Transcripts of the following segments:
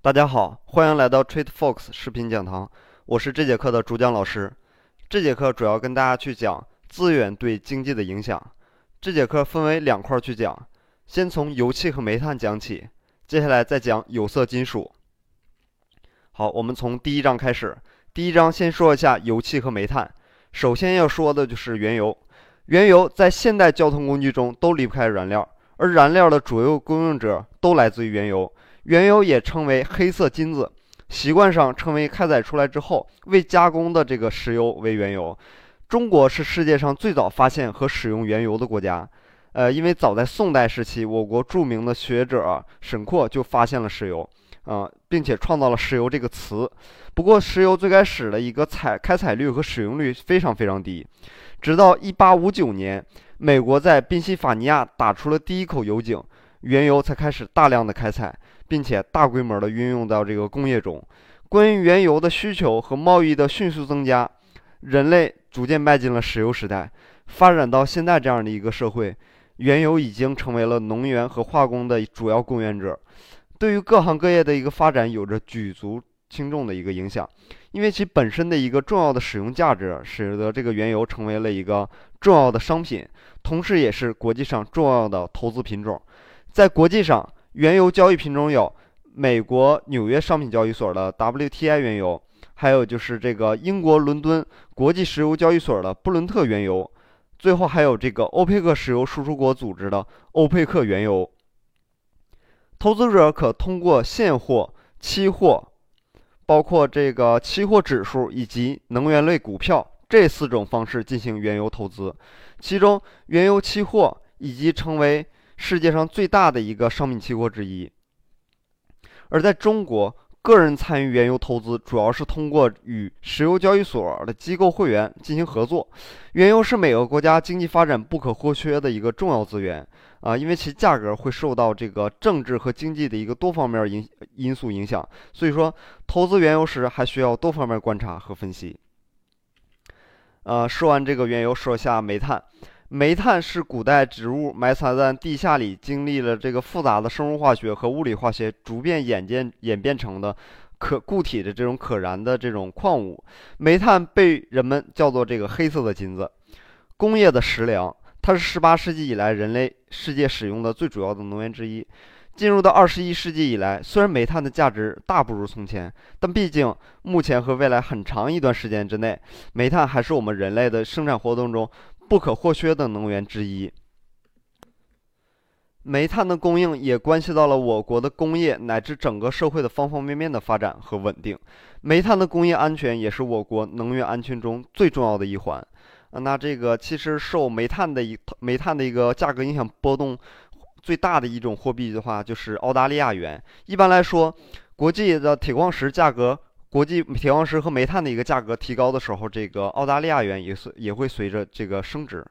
大家好，欢迎来到 TradeFox 视频讲堂，我是这节课的主讲老师。这节课主要跟大家去讲资源对经济的影响。这节课分为两块去讲，先从油气和煤炭讲起，接下来再讲有色金属。好，我们从第一章开始。第一章先说一下油气和煤炭。首先要说的就是原油。原油在现代交通工具中都离不开燃料，而燃料的主要供应者都来自于原油。原油也称为黑色金子，习惯上称为开采出来之后未加工的这个石油为原油。中国是世界上最早发现和使用原油的国家。呃，因为早在宋代时期，我国著名的学者沈括就发现了石油，啊，并且创造了石油这个词。不过，石油最开始的一个采开采率和使用率非常非常低，直到1859年，美国在宾夕法尼亚打出了第一口油井，原油才开始大量的开采。并且大规模的运用到这个工业中。关于原油的需求和贸易的迅速增加，人类逐渐迈进了石油时代。发展到现在这样的一个社会，原油已经成为了能源和化工的主要供应者，对于各行各业的一个发展有着举足轻重的一个影响。因为其本身的一个重要的使用价值，使得这个原油成为了一个重要的商品，同时也是国际上重要的投资品种。在国际上，原油交易品种有美国纽约商品交易所的 WTI 原油，还有就是这个英国伦敦国际石油交易所的布伦特原油，最后还有这个欧佩克石油输出国组织的欧佩克原油。投资者可通过现货、期货，包括这个期货指数以及能源类股票这四种方式进行原油投资，其中原油期货以及成为。世界上最大的一个商品期货之一，而在中国，个人参与原油投资主要是通过与石油交易所的机构会员进行合作。原油是每个国家经济发展不可或缺的一个重要资源啊，因为其价格会受到这个政治和经济的一个多方面因因素影响，所以说投资原油时还需要多方面观察和分析。呃，说完这个原油，说下煤炭。煤炭是古代植物埋藏在地下里，经历了这个复杂的生物化学和物理化学，逐渐演变演变成的可固体的这种可燃的这种矿物。煤炭被人们叫做这个黑色的金子，工业的食粮，它是十八世纪以来人类世界使用的最主要的能源之一。进入到二十一世纪以来，虽然煤炭的价值大不如从前，但毕竟目前和未来很长一段时间之内，煤炭还是我们人类的生产活动中。不可或缺的能源之一，煤炭的供应也关系到了我国的工业乃至整个社会的方方面面的发展和稳定。煤炭的工业安全也是我国能源安全中最重要的一环。那这个其实受煤炭的一煤炭的一个价格影响波动最大的一种货币的话，就是澳大利亚元。一般来说，国际的铁矿石价格。国际铁矿石和煤炭的一个价格提高的时候，这个澳大利亚元也是也会随着这个升值。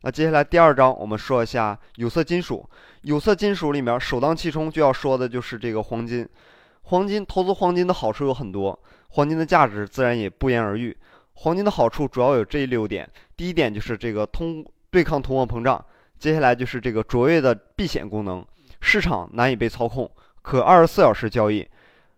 那接下来第二章，我们说一下有色金属。有色金属里面首当其冲就要说的就是这个黄金。黄金投资黄金的好处有很多，黄金的价值自然也不言而喻。黄金的好处主要有这六点：第一点就是这个通对抗通货膨胀；接下来就是这个卓越的避险功能，市场难以被操控，可二十四小时交易，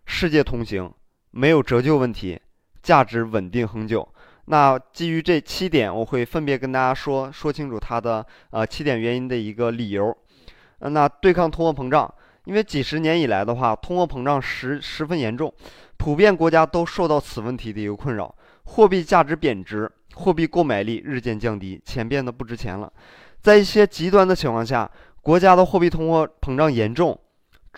世界通行。没有折旧问题，价值稳定恒久。那基于这七点，我会分别跟大家说说清楚它的呃七点原因的一个理由。那对抗通货膨胀，因为几十年以来的话，通货膨胀十十分严重，普遍国家都受到此问题的一个困扰，货币价值贬值，货币购买力日渐降低，钱变得不值钱了。在一些极端的情况下，国家的货币通货膨胀严重。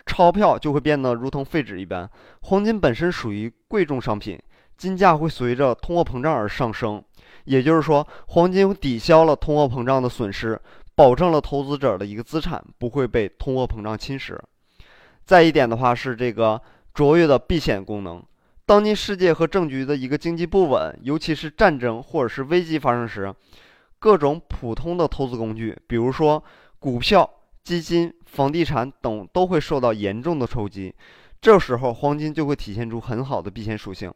钞票就会变得如同废纸一般。黄金本身属于贵重商品，金价会随着通货膨胀而上升。也就是说，黄金抵消了通货膨胀的损失，保证了投资者的一个资产不会被通货膨胀侵蚀。再一点的话是这个卓越的避险功能。当今世界和政局的一个经济不稳，尤其是战争或者是危机发生时，各种普通的投资工具，比如说股票。基金、房地产等都会受到严重的冲击，这时候黄金就会体现出很好的避险属性。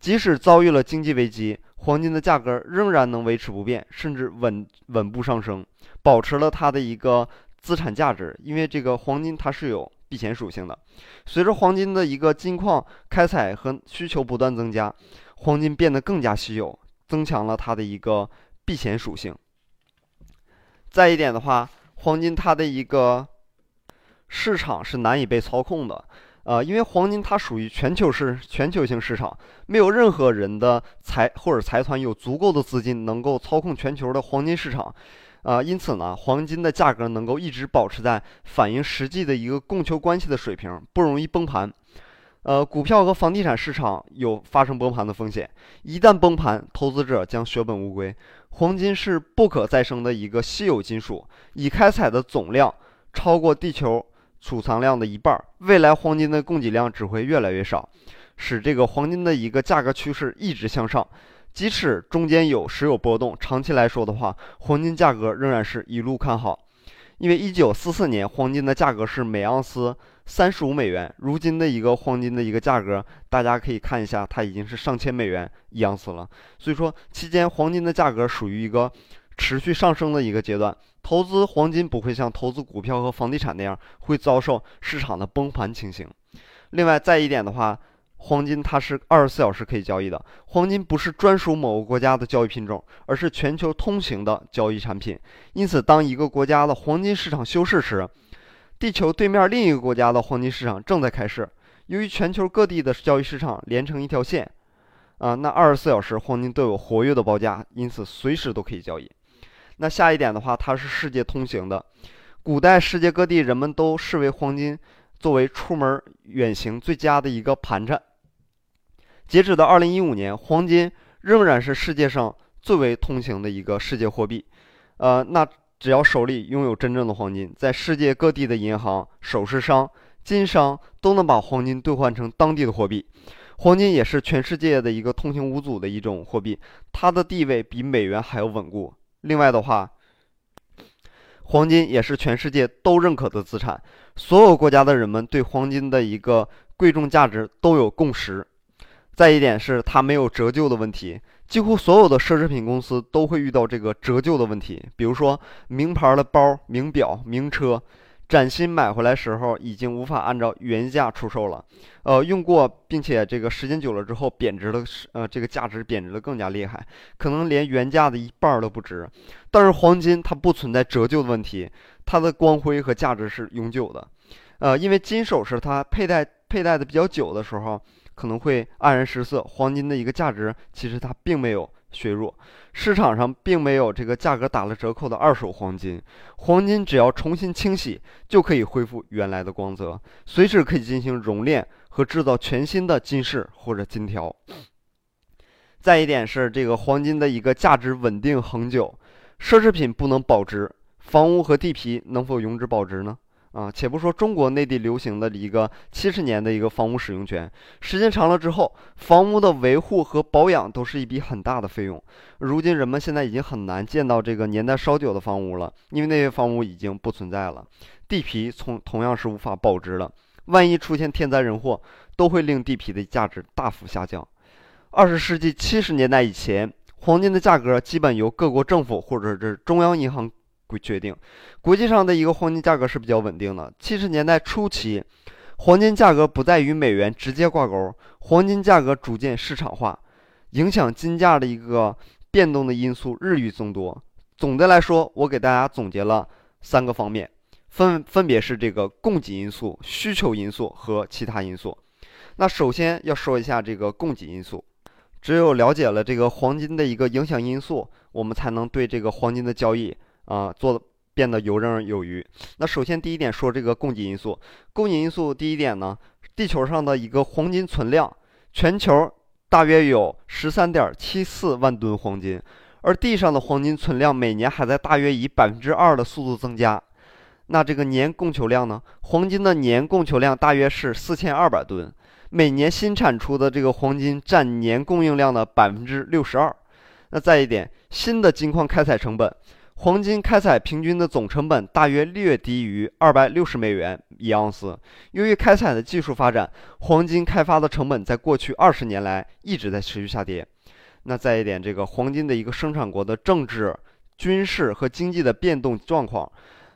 即使遭遇了经济危机，黄金的价格仍然能维持不变，甚至稳稳步上升，保持了它的一个资产价值。因为这个黄金它是有避险属性的。随着黄金的一个金矿开采和需求不断增加，黄金变得更加稀有，增强了它的一个避险属性。再一点的话，黄金它的一个市场是难以被操控的。呃，因为黄金它属于全球市全球性市场，没有任何人的财或者财团有足够的资金能够操控全球的黄金市场，啊，因此呢，黄金的价格能够一直保持在反映实际的一个供求关系的水平，不容易崩盘。呃，股票和房地产市场有发生崩盘的风险，一旦崩盘，投资者将血本无归。黄金是不可再生的一个稀有金属，已开采的总量超过地球。储藏量的一半，未来黄金的供给量只会越来越少，使这个黄金的一个价格趋势一直向上。即使中间有时有波动，长期来说的话，黄金价格仍然是一路看好。因为一九四四年黄金的价格是每盎司三十五美元，如今的一个黄金的一个价格，大家可以看一下，它已经是上千美元一盎司了。所以说，期间黄金的价格属于一个。持续上升的一个阶段，投资黄金不会像投资股票和房地产那样会遭受市场的崩盘情形。另外，再一点的话，黄金它是二十四小时可以交易的。黄金不是专属某个国家的交易品种，而是全球通行的交易产品。因此，当一个国家的黄金市场休市时，地球对面另一个国家的黄金市场正在开市。由于全球各地的交易市场连成一条线，啊，那二十四小时黄金都有活跃的报价，因此随时都可以交易。那下一点的话，它是世界通行的。古代世界各地人们都视为黄金作为出门远行最佳的一个盘缠。截止到二零一五年，黄金仍然是世界上最为通行的一个世界货币。呃，那只要手里拥有真正的黄金，在世界各地的银行、首饰商、金商都能把黄金兑换成当地的货币。黄金也是全世界的一个通行无阻的一种货币，它的地位比美元还要稳固。另外的话，黄金也是全世界都认可的资产，所有国家的人们对黄金的一个贵重价值都有共识。再一点是它没有折旧的问题，几乎所有的奢侈品公司都会遇到这个折旧的问题，比如说名牌的包、名表、名车。崭新买回来时候已经无法按照原价出售了，呃，用过并且这个时间久了之后贬值了，呃，这个价值贬值的更加厉害，可能连原价的一半都不值。但是黄金它不存在折旧的问题，它的光辉和价值是永久的，呃，因为金首饰它佩戴佩戴的比较久的时候可能会黯然失色，黄金的一个价值其实它并没有。削弱，市场上并没有这个价格打了折扣的二手黄金。黄金只要重新清洗，就可以恢复原来的光泽，随时可以进行熔炼和制造全新的金饰或者金条。再一点是这个黄金的一个价值稳定恒久，奢侈品不能保值，房屋和地皮能否永久保值呢？啊，且不说中国内地流行的一个七十年的一个房屋使用权，时间长了之后，房屋的维护和保养都是一笔很大的费用。如今人们现在已经很难见到这个年代稍久的房屋了，因为那些房屋已经不存在了。地皮从同样是无法保值了，万一出现天灾人祸，都会令地皮的价值大幅下降。二十世纪七十年代以前，黄金的价格基本由各国政府或者是中央银行。决定，国际上的一个黄金价格是比较稳定的。七十年代初期，黄金价格不再与美元直接挂钩，黄金价格逐渐市场化，影响金价的一个变动的因素日益增多。总的来说，我给大家总结了三个方面，分分别是这个供给因素、需求因素和其他因素。那首先要说一下这个供给因素，只有了解了这个黄金的一个影响因素，我们才能对这个黄金的交易。啊，做变得游刃有余。那首先第一点说这个供给因素，供给因素第一点呢，地球上的一个黄金存量，全球大约有十三点七四万吨黄金，而地上的黄金存量每年还在大约以百分之二的速度增加。那这个年供求量呢？黄金的年供求量大约是四千二百吨，每年新产出的这个黄金占年供应量的百分之六十二。那再一点，新的金矿开采成本。黄金开采平均的总成本大约略低于二百六十美元一盎司。由于开采的技术发展，黄金开发的成本在过去二十年来一直在持续下跌。那再一点，这个黄金的一个生产国的政治、军事和经济的变动状况，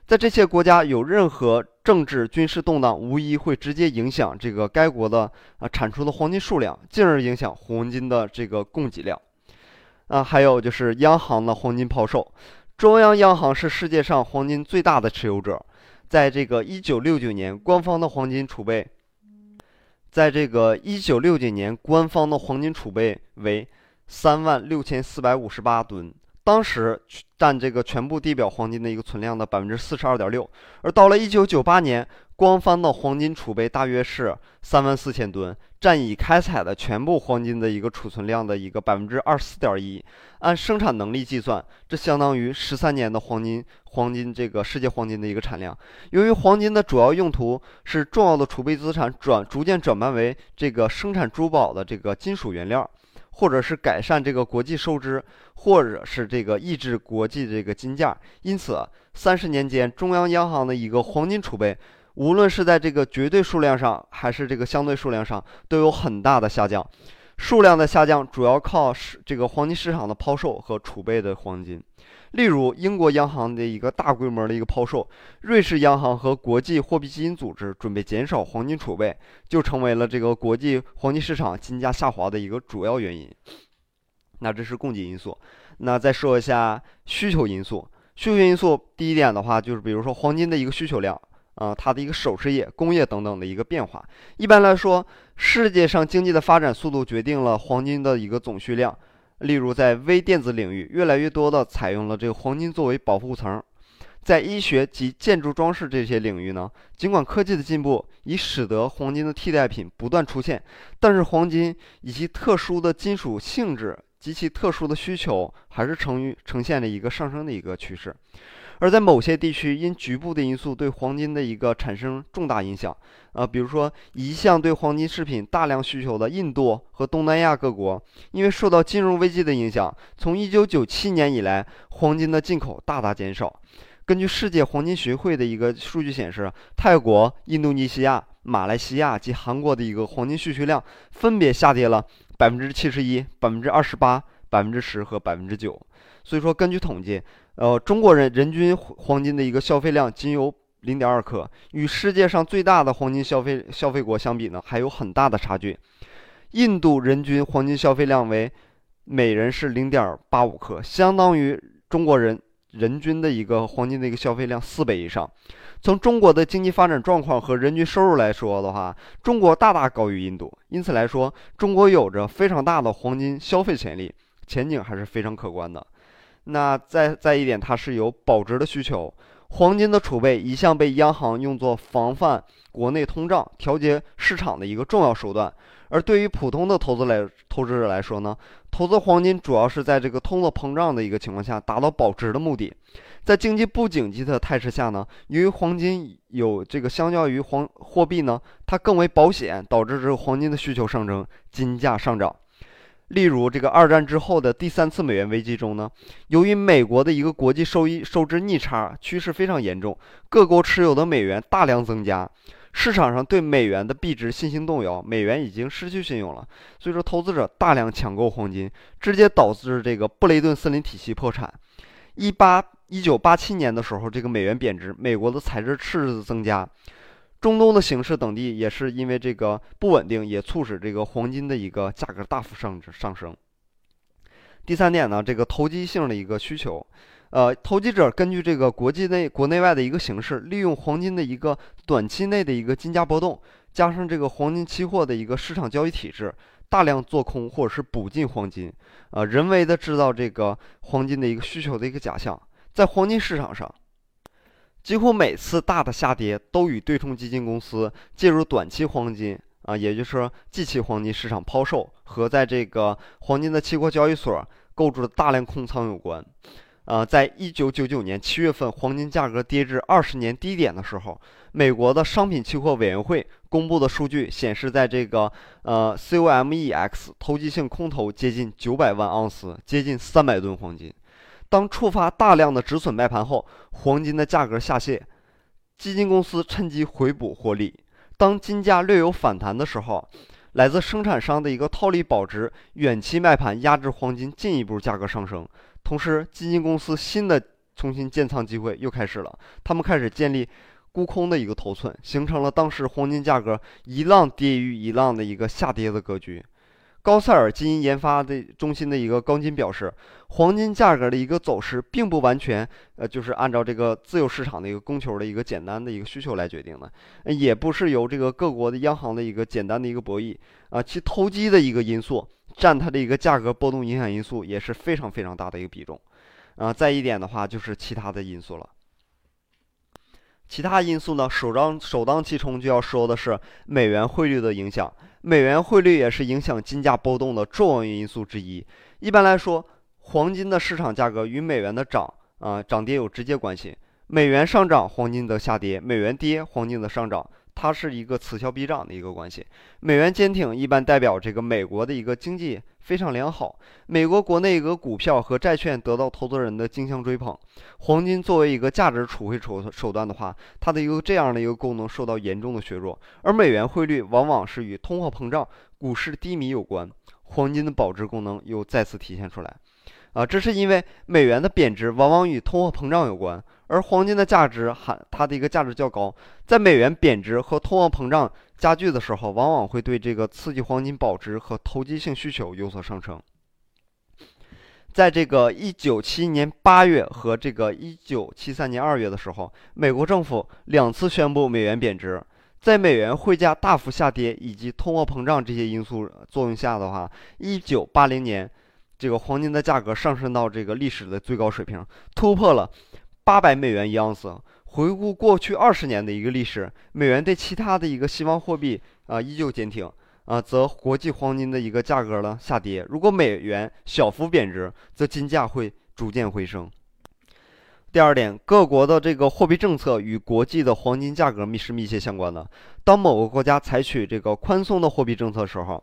在这些国家有任何政治军事动荡，无疑会直接影响这个该国的啊产出的黄金数量，进而影响黄金的这个供给量。啊，还有就是央行的黄金抛售，中央央行是世界上黄金最大的持有者，在这个一九六九年，官方的黄金储备，在这个一九六九年，官方的黄金储备为三万六千四百五十八吨。当时占这个全部地表黄金的一个存量的百分之四十二点六，而到了一九九八年，官方的黄金储备大约是三万四千吨，占已开采的全部黄金的一个储存量的一个百分之二十四点一。按生产能力计算，这相当于十三年的黄金黄金这个世界黄金的一个产量。由于黄金的主要用途是重要的储备资产，转逐渐转变为这个生产珠宝的这个金属原料。或者是改善这个国际收支，或者是这个抑制国际这个金价，因此三十年间中央央行的一个黄金储备，无论是在这个绝对数量上，还是这个相对数量上，都有很大的下降。数量的下降主要靠市这个黄金市场的抛售和储备的黄金。例如，英国央行的一个大规模的一个抛售，瑞士央行和国际货币基金组织准备减少黄金储备，就成为了这个国际黄金市场金价下滑的一个主要原因。那这是供给因素。那再说一下需求因素。需求因素第一点的话，就是比如说黄金的一个需求量，啊，它的一个首饰业、工业等等的一个变化。一般来说，世界上经济的发展速度决定了黄金的一个总需量。例如，在微电子领域，越来越多的采用了这个黄金作为保护层；在医学及建筑装饰这些领域呢，尽管科技的进步已使得黄金的替代品不断出现，但是黄金以其特殊的金属性质及其特殊的需求，还是呈于呈现了一个上升的一个趋势。而在某些地区，因局部的因素对黄金的一个产生重大影响，啊，比如说一向对黄金饰品大量需求的印度和东南亚各国，因为受到金融危机的影响，从1997年以来，黄金的进口大大减少。根据世界黄金学会的一个数据显示，泰国、印度尼西亚、马来西亚及韩国的一个黄金需求量分别下跌了百分之七十一、百分之二十八、百分之十和百分之九。所以说，根据统计。呃，中国人人均黄金的一个消费量仅有零点二克，与世界上最大的黄金消费消费国相比呢，还有很大的差距。印度人均黄金消费量为每人是零点八五克，相当于中国人人均的一个黄金的一个消费量四倍以上。从中国的经济发展状况和人均收入来说的话，中国大大高于印度，因此来说，中国有着非常大的黄金消费潜力，前景还是非常可观的。那再再一点，它是有保值的需求。黄金的储备一向被央行用作防范国内通胀、调节市场的一个重要手段。而对于普通的投资来投资者来说呢，投资黄金主要是在这个通货膨胀的一个情况下达到保值的目的。在经济不景气的态势下呢，由于黄金有这个相较于黄货币呢，它更为保险，导致这个黄金的需求上升，金价上涨。例如，这个二战之后的第三次美元危机中呢，由于美国的一个国际收益收支逆差趋势非常严重，各国持有的美元大量增加，市场上对美元的币值信心动摇，美元已经失去信用了。所以说，投资者大量抢购黄金，直接导致这个布雷顿森林体系破产。一八一九八七年的时候，这个美元贬值，美国的财政赤字增加。中东的形势等地也是因为这个不稳定，也促使这个黄金的一个价格大幅上上升。第三点呢，这个投机性的一个需求，呃，投机者根据这个国际内、国内外的一个形势，利用黄金的一个短期内的一个金价波动，加上这个黄金期货的一个市场交易体制，大量做空或者是补进黄金，呃，人为的制造这个黄金的一个需求的一个假象，在黄金市场上。几乎每次大的下跌都与对冲基金公司介入短期黄金啊，也就是说即期黄金市场抛售和在这个黄金的期货交易所构筑的大量空仓有关。呃，在一九九九年七月份，黄金价格跌至二十年低点的时候，美国的商品期货委员会公布的数据显示，在这个呃 COMEX 投机性空头接近九百万盎司，接近三百吨黄金。当触发大量的止损卖盘后，黄金的价格下泻，基金公司趁机回补获利。当金价略有反弹的时候，来自生产商的一个套利保值远期卖盘压制黄金进一步价格上升。同时，基金公司新的重新建仓机会又开始了，他们开始建立沽空的一个头寸，形成了当时黄金价格一浪跌于一浪的一个下跌的格局。高塞尔基因研发的中心的一个高金表示，黄金价格的一个走势并不完全，呃，就是按照这个自由市场的一个供求的一个简单的一个需求来决定的，也不是由这个各国的央行的一个简单的一个博弈啊，其投机的一个因素占它的一个价格波动影响因素也是非常非常大的一个比重，啊，再一点的话就是其他的因素了。其他因素呢，首当首当其冲就要说的是美元汇率的影响。美元汇率也是影响金价波动的重要因素之一。一般来说，黄金的市场价格与美元的涨啊涨跌有直接关系。美元上涨，黄金则下跌；美元跌，黄金则上涨。它是一个此消彼长的一个关系。美元坚挺一般代表这个美国的一个经济非常良好，美国国内一个股票和债券得到投资人的竞相追捧。黄金作为一个价值储汇手手段的话，它的一个这样的一个功能受到严重的削弱。而美元汇率往往是与通货膨胀、股市低迷有关，黄金的保值功能又再次体现出来。啊，这是因为美元的贬值往往与通货膨胀有关。而黄金的价值含它的一个价值较高，在美元贬值和通货膨胀加剧的时候，往往会对这个刺激黄金保值和投机性需求有所上升。在这个一九七一年八月和这个一九七三年二月的时候，美国政府两次宣布美元贬值，在美元汇价大幅下跌以及通货膨胀这些因素作用下的话，一九八零年这个黄金的价格上升到这个历史的最高水平，突破了。八百美元一盎司。回顾过去二十年的一个历史，美元对其他的一个西方货币啊依旧坚挺啊，则国际黄金的一个价格呢下跌。如果美元小幅贬值，则金价会逐渐回升。第二点，各国的这个货币政策与国际的黄金价格密是密切相关的。当某个国家采取这个宽松的货币政策的时候，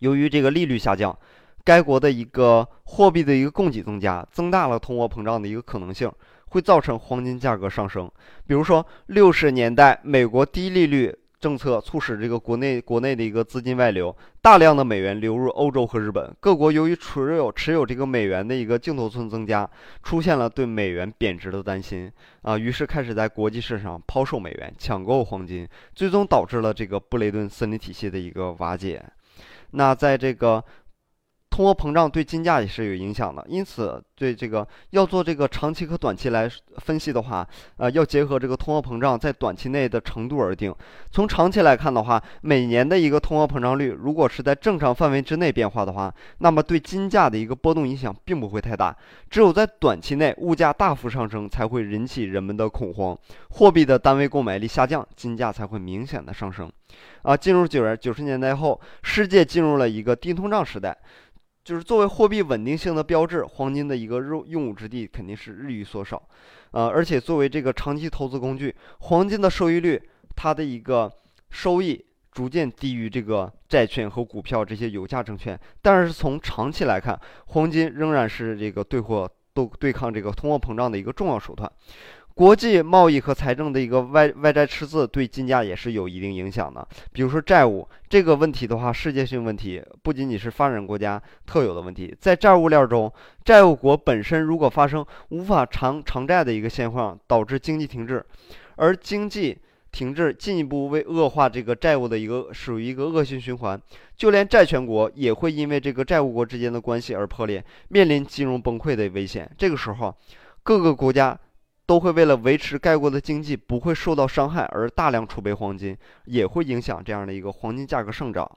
由于这个利率下降，该国的一个货币的一个供给增加，增大了通货膨胀的一个可能性。会造成黄金价格上升。比如说，六十年代美国低利率政策促使这个国内国内的一个资金外流，大量的美元流入欧洲和日本。各国由于持有持有这个美元的一个净头寸增加，出现了对美元贬值的担心啊，于是开始在国际市场抛售美元，抢购黄金，最终导致了这个布雷顿森林体系的一个瓦解。那在这个。通货膨胀对金价也是有影响的，因此对这个要做这个长期和短期来分析的话，呃，要结合这个通货膨胀在短期内的程度而定。从长期来看的话，每年的一个通货膨胀率如果是在正常范围之内变化的话，那么对金价的一个波动影响并不会太大。只有在短期内物价大幅上升，才会引起人们的恐慌，货币的单位购买力下降，金价才会明显的上升。啊，进入九九十年代后，世界进入了一个低通胀时代。就是作为货币稳定性的标志，黄金的一个用用武之地肯定是日益缩少，呃，而且作为这个长期投资工具，黄金的收益率，它的一个收益逐渐低于这个债券和股票这些有价证券。但是从长期来看，黄金仍然是这个对货都对抗这个通货膨胀的一个重要手段。国际贸易和财政的一个外外债赤字对金价也是有一定影响的。比如说债务这个问题的话，世界性问题不仅仅是发展国家特有的问题。在债务链中，债务国本身如果发生无法偿偿债的一个现况，导致经济停滞，而经济停滞进一步为恶化这个债务的一个属于一个恶性循环。就连债权国也会因为这个债务国之间的关系而破裂，面临金融崩溃的危险。这个时候，各个国家。都会为了维持该国的经济不会受到伤害而大量储备黄金，也会影响这样的一个黄金价格上涨。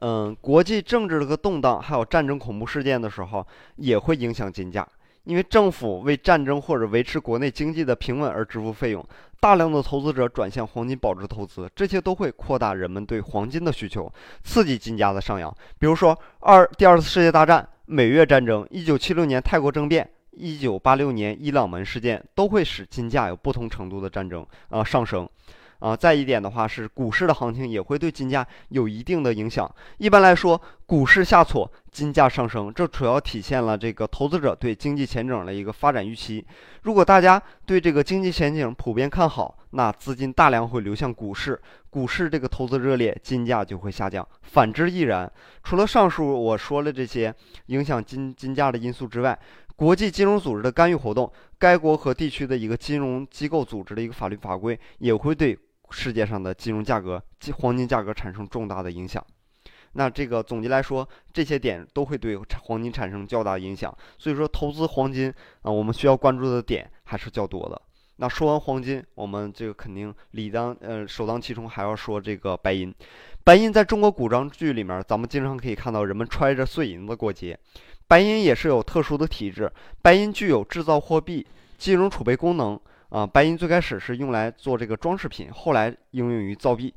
嗯，国际政治的动荡，还有战争恐怖事件的时候，也会影响金价，因为政府为战争或者维持国内经济的平稳而支付费用，大量的投资者转向黄金保值投资，这些都会扩大人们对黄金的需求，刺激金价的上扬。比如说二第二次世界大战、美越战争、一九七六年泰国政变。一九八六年伊朗门事件都会使金价有不同程度的战争啊上升，啊再一点的话是股市的行情也会对金价有一定的影响。一般来说，股市下挫，金价上升，这主要体现了这个投资者对经济前景的一个发展预期。如果大家对这个经济前景普遍看好，那资金大量会流向股市，股市这个投资热烈，金价就会下降。反之亦然。除了上述我说了这些影响金金价的因素之外，国际金融组织的干预活动，该国和地区的一个金融机构组织的一个法律法规，也会对世界上的金融价格、黄金价格产生重大的影响。那这个总结来说，这些点都会对黄金产生较大影响。所以说，投资黄金啊，我们需要关注的点还是较多的。那说完黄金，我们这个肯定理当呃首当其冲还要说这个白银。白银在中国古装剧里面，咱们经常可以看到人们揣着碎银子过节。白银也是有特殊的体质，白银具有制造货币、金融储备功能啊。白银最开始是用来做这个装饰品，后来应用于造币。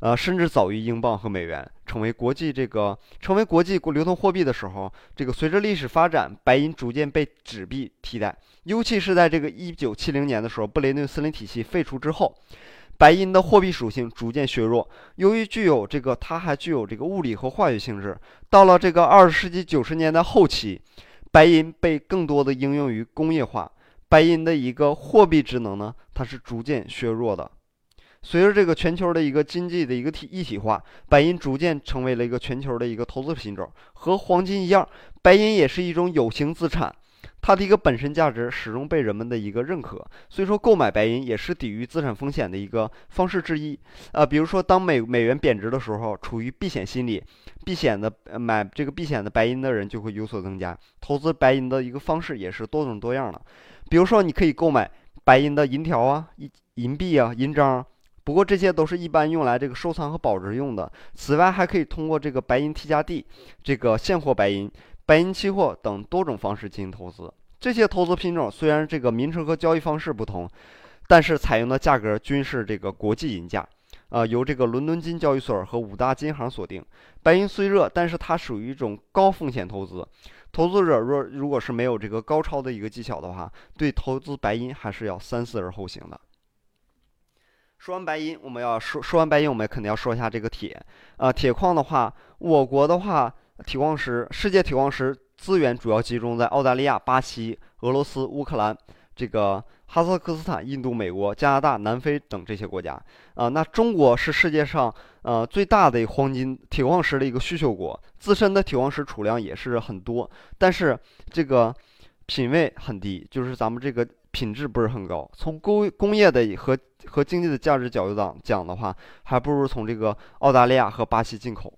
呃，甚至早于英镑和美元成为国际这个成为国际流通货币的时候，这个随着历史发展，白银逐渐被纸币替代。尤其是在这个一九七零年的时候，布雷顿森林体系废除之后，白银的货币属性逐渐削弱。由于具有这个，它还具有这个物理和化学性质。到了这个二十世纪九十年代后期，白银被更多的应用于工业化。白银的一个货币职能呢，它是逐渐削弱的。随着这个全球的一个经济的一个体一体化，白银逐渐成为了一个全球的一个投资品种。和黄金一样，白银也是一种有形资产，它的一个本身价值始终被人们的一个认可。所以说，购买白银也是抵御资产风险的一个方式之一。啊，比如说当美美元贬值的时候，处于避险心理，避险的买这个避险的白银的人就会有所增加。投资白银的一个方式也是多种多样的。比如说，你可以购买白银的银条啊、银银币啊、银章。不过这些都是一般用来这个收藏和保值用的。此外，还可以通过这个白银 T 加 D、这个现货白银、白银期货等多种方式进行投资。这些投资品种虽然这个名称和交易方式不同，但是采用的价格均是这个国际银价，啊，由这个伦敦金交易所和五大金行锁定。白银虽热，但是它属于一种高风险投资。投资者若如果是没有这个高超的一个技巧的话，对投资白银还是要三思而后行的。说完白银，我们要说说完白银，我们肯定要说一下这个铁。呃，铁矿的话，我国的话，铁矿石，世界铁矿石资源主要集中在澳大利亚、巴西、俄罗斯、乌克兰、这个哈萨克斯坦、印度、美国、加拿大、南非等这些国家。啊，那中国是世界上呃最大的黄金铁矿石的一个需求国，自身的铁矿石储量也是很多，但是这个品位很低，就是咱们这个。品质不是很高，从工工业的和和经济的价值角度讲讲的话，还不如从这个澳大利亚和巴西进口。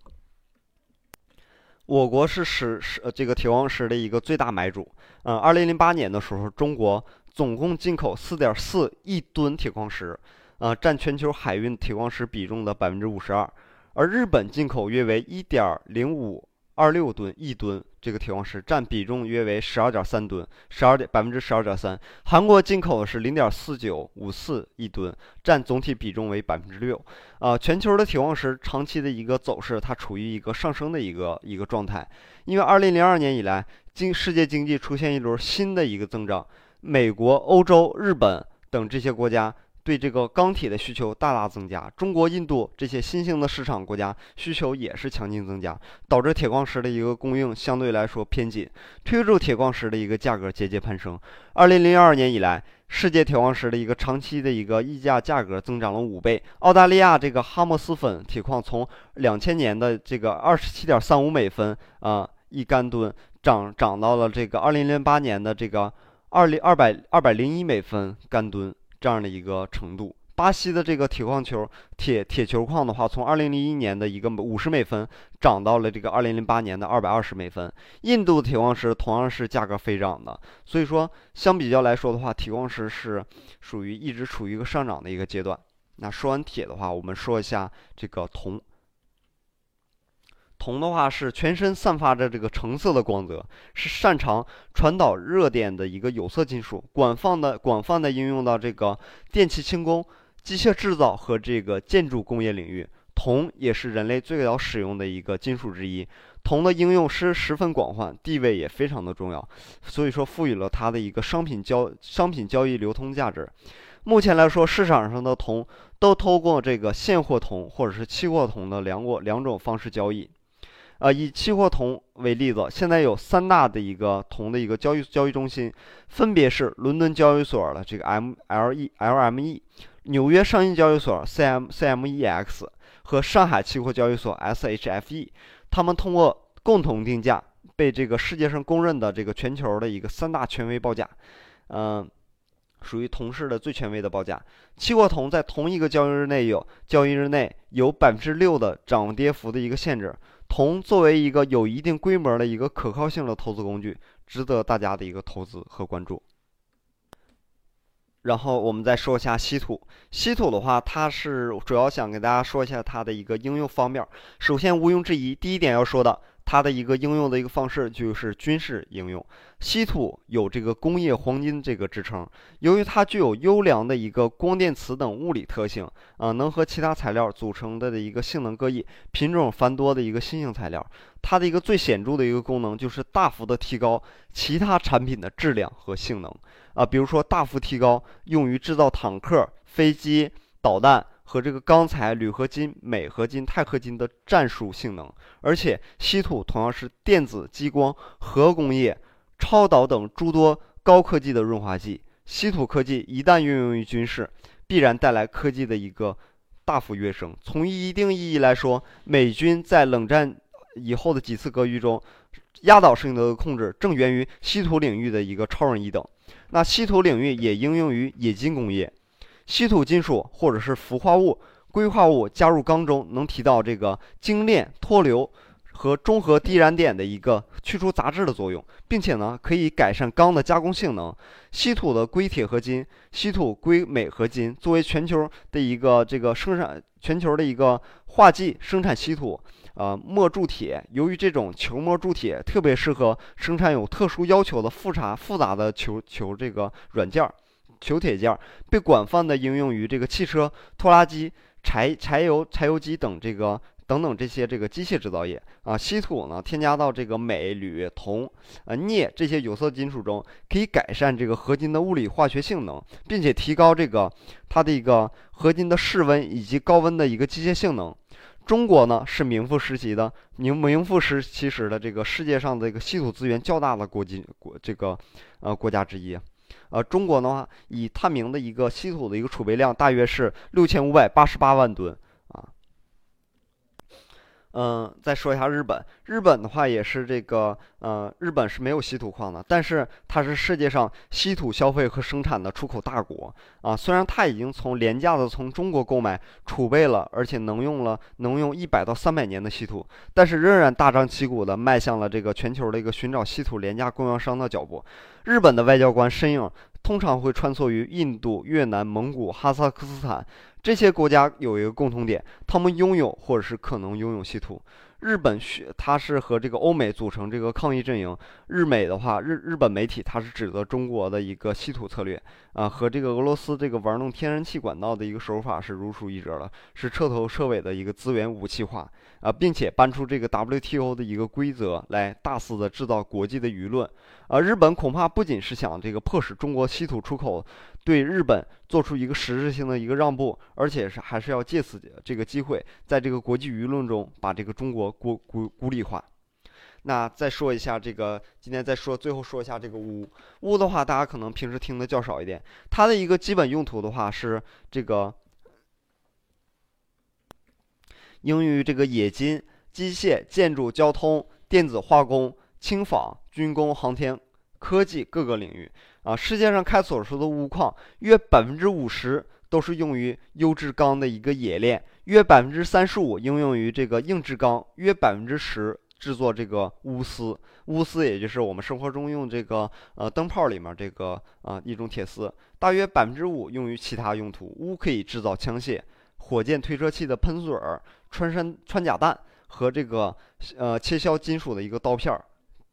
我国是使是这个铁矿石的一个最大买主。嗯，二零零八年的时候，中国总共进口四点四亿吨铁矿石，呃，占全球海运铁矿石比重的百分之五十二。而日本进口约为一点零五。二六吨一吨，这个铁矿石占比重约为十二点三吨，十二点百分之十二点三。韩国进口是零点四九五四亿吨，占总体比重为百分之六。啊，全球的铁矿石长期的一个走势，它处于一个上升的一个一个状态。因为二零零二年以来，经世界经济出现一轮新的一个增长，美国、欧洲、日本等这些国家。对这个钢铁的需求大大增加，中国、印度这些新兴的市场国家需求也是强劲增加，导致铁矿石的一个供应相对来说偏紧，推入铁矿石的一个价格节节攀升。二零零二年以来，世界铁矿石的一个长期的一个溢价价格增长了五倍。澳大利亚这个哈默斯粉铁矿从两千年的这个二十七点三五美分啊一干吨，涨涨到了这个二零零八年的这个二零二百二百零一美分干吨。这样的一个程度，巴西的这个铁矿球铁铁球矿的话，从二零零一年的一个五十美分涨到了这个二零零八年的二百二十美分。印度的铁矿石同样是价格飞涨的，所以说相比较来说的话，铁矿石是属于一直处于一个上涨的一个阶段。那说完铁的话，我们说一下这个铜。铜的话是全身散发着这个橙色的光泽，是擅长传导热电的一个有色金属，广泛的广泛的应用到这个电气轻工、机械制造和这个建筑工业领域。铜也是人类最早使用的一个金属之一，铜的应用是十分广泛，地位也非常的重要，所以说赋予了它的一个商品交商品交易流通价值。目前来说，市场上的铜都通过这个现货铜或者是期货铜的两过两种方式交易。呃，以期货铜为例子，现在有三大的一个铜的一个交易交易中心，分别是伦敦交易所的这个 M L E L M E、纽约商业交易所 C M C M E X 和上海期货交易所 S H F E。他们通过共同定价、被这个世界上公认的这个全球的一个三大权威报价，嗯。属于铜市的最权威的报价。期货铜在同一个交易日内有交易日内有百分之六的涨跌幅的一个限制。铜作为一个有一定规模的一个可靠性的投资工具，值得大家的一个投资和关注。然后我们再说一下稀土。稀土的话，它是主要想给大家说一下它的一个应用方面。首先，毋庸置疑，第一点要说的。它的一个应用的一个方式就是军事应用。稀土有这个工业黄金这个支撑，由于它具有优良的一个光电磁等物理特性，啊，能和其他材料组成的的一个性能各异、品种繁多的一个新型材料。它的一个最显著的一个功能就是大幅的提高其他产品的质量和性能，啊，比如说大幅提高用于制造坦克、飞机、导弹。和这个钢材、铝合金、镁合金、钛合金的战术性能，而且稀土同样是电子、激光、核工业、超导等诸多高科技的润滑剂。稀土科技一旦运用于军事，必然带来科技的一个大幅跃升。从一定意义来说，美军在冷战以后的几次格局中，压倒性的控制正源于稀土领域的一个超人一等。那稀土领域也应用于冶金工业。稀土金属或者是氟化物、硅化物加入钢中，能提到这个精炼、脱硫和中和低燃点的一个去除杂质的作用，并且呢，可以改善钢的加工性能。稀土的硅铁合金、稀土硅镁合金作为全球的一个这个生产全球的一个化剂生产稀土，呃，膜铸铁。由于这种球膜铸铁特别适合生产有特殊要求的复杂复杂的球球这个软件儿。球铁件被广泛的应用于这个汽车、拖拉机、柴柴油柴油机等这个等等这些这个机械制造业啊。稀土呢，添加到这个镁、铝、铜、呃镍这些有色金属中，可以改善这个合金的物理化学性能，并且提高这个它的一个合金的室温以及高温的一个机械性能。中国呢是名副实期的名名副实其实的这个世界上的一个稀土资源较大的国际国这个呃国家之一。呃，中国的话，以探明的一个稀土的一个储备量大约是六千五百八十八万吨。嗯，再说一下日本。日本的话也是这个，呃，日本是没有稀土矿的，但是它是世界上稀土消费和生产的出口大国啊。虽然它已经从廉价的从中国购买储备了，而且能用了能用一百到三百年的稀土，但是仍然大张旗鼓的迈向了这个全球的一个寻找稀土廉价供应商的脚步。日本的外交官身影通常会穿梭于印度、越南、蒙古、哈萨克斯坦。这些国家有一个共同点，他们拥有或者是可能拥有稀土。日本是它是和这个欧美组成这个抗议阵营。日美的话，日日本媒体它是指责中国的一个稀土策略啊，和这个俄罗斯这个玩弄天然气管道的一个手法是如出一辙的，是彻头彻尾的一个资源武器化啊，并且搬出这个 WTO 的一个规则来大肆的制造国际的舆论。而日本恐怕不仅是想这个迫使中国稀土出口。对日本做出一个实质性的一个让步，而且是还是要借此这个机会，在这个国际舆论中把这个中国孤孤孤立化。那再说一下这个，今天再说最后说一下这个钨。钨的话，大家可能平时听的较少一点，它的一个基本用途的话是这个，应用于这个冶金、机械、建筑、交通、电子化工、轻纺、军工、航天。科技各个领域啊，世界上开采出的钨矿约百分之五十都是用于优质钢的一个冶炼，约百分之三十五应用于这个硬质钢，约百分之十制作这个钨丝。钨丝也就是我们生活中用这个呃灯泡里面这个啊一种铁丝，大约百分之五用于其他用途。钨可以制造枪械、火箭推车器的喷嘴儿、穿山穿甲弹和这个呃切削金属的一个刀片儿。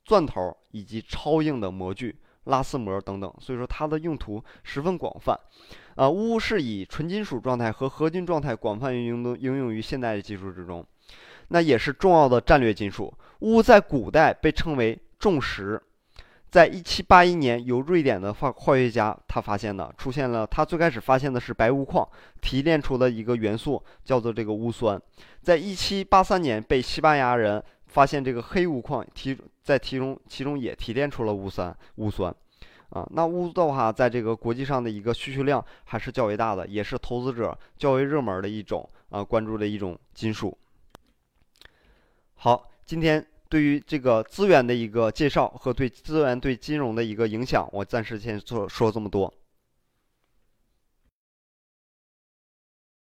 钻头以及超硬的模具、拉丝膜等等，所以说它的用途十分广泛。啊，钨是以纯金属状态和合金状态广泛应用的应用于现代的技术之中，那也是重要的战略金属。钨在古代被称为重石，在一七八一年，由瑞典的化化学家他发现的，出现了他最开始发现的是白钨矿提炼出的一个元素，叫做这个钨酸。在一七八三年，被西班牙人。发现这个黑钨矿提在其中，其中也提炼出了钨酸，钨酸，啊，那钨的话，在这个国际上的一个需求量还是较为大的，也是投资者较为热门的一种啊关注的一种金属。好，今天。对于这个资源的一个介绍和对资源对金融的一个影响，我暂时先说说这么多。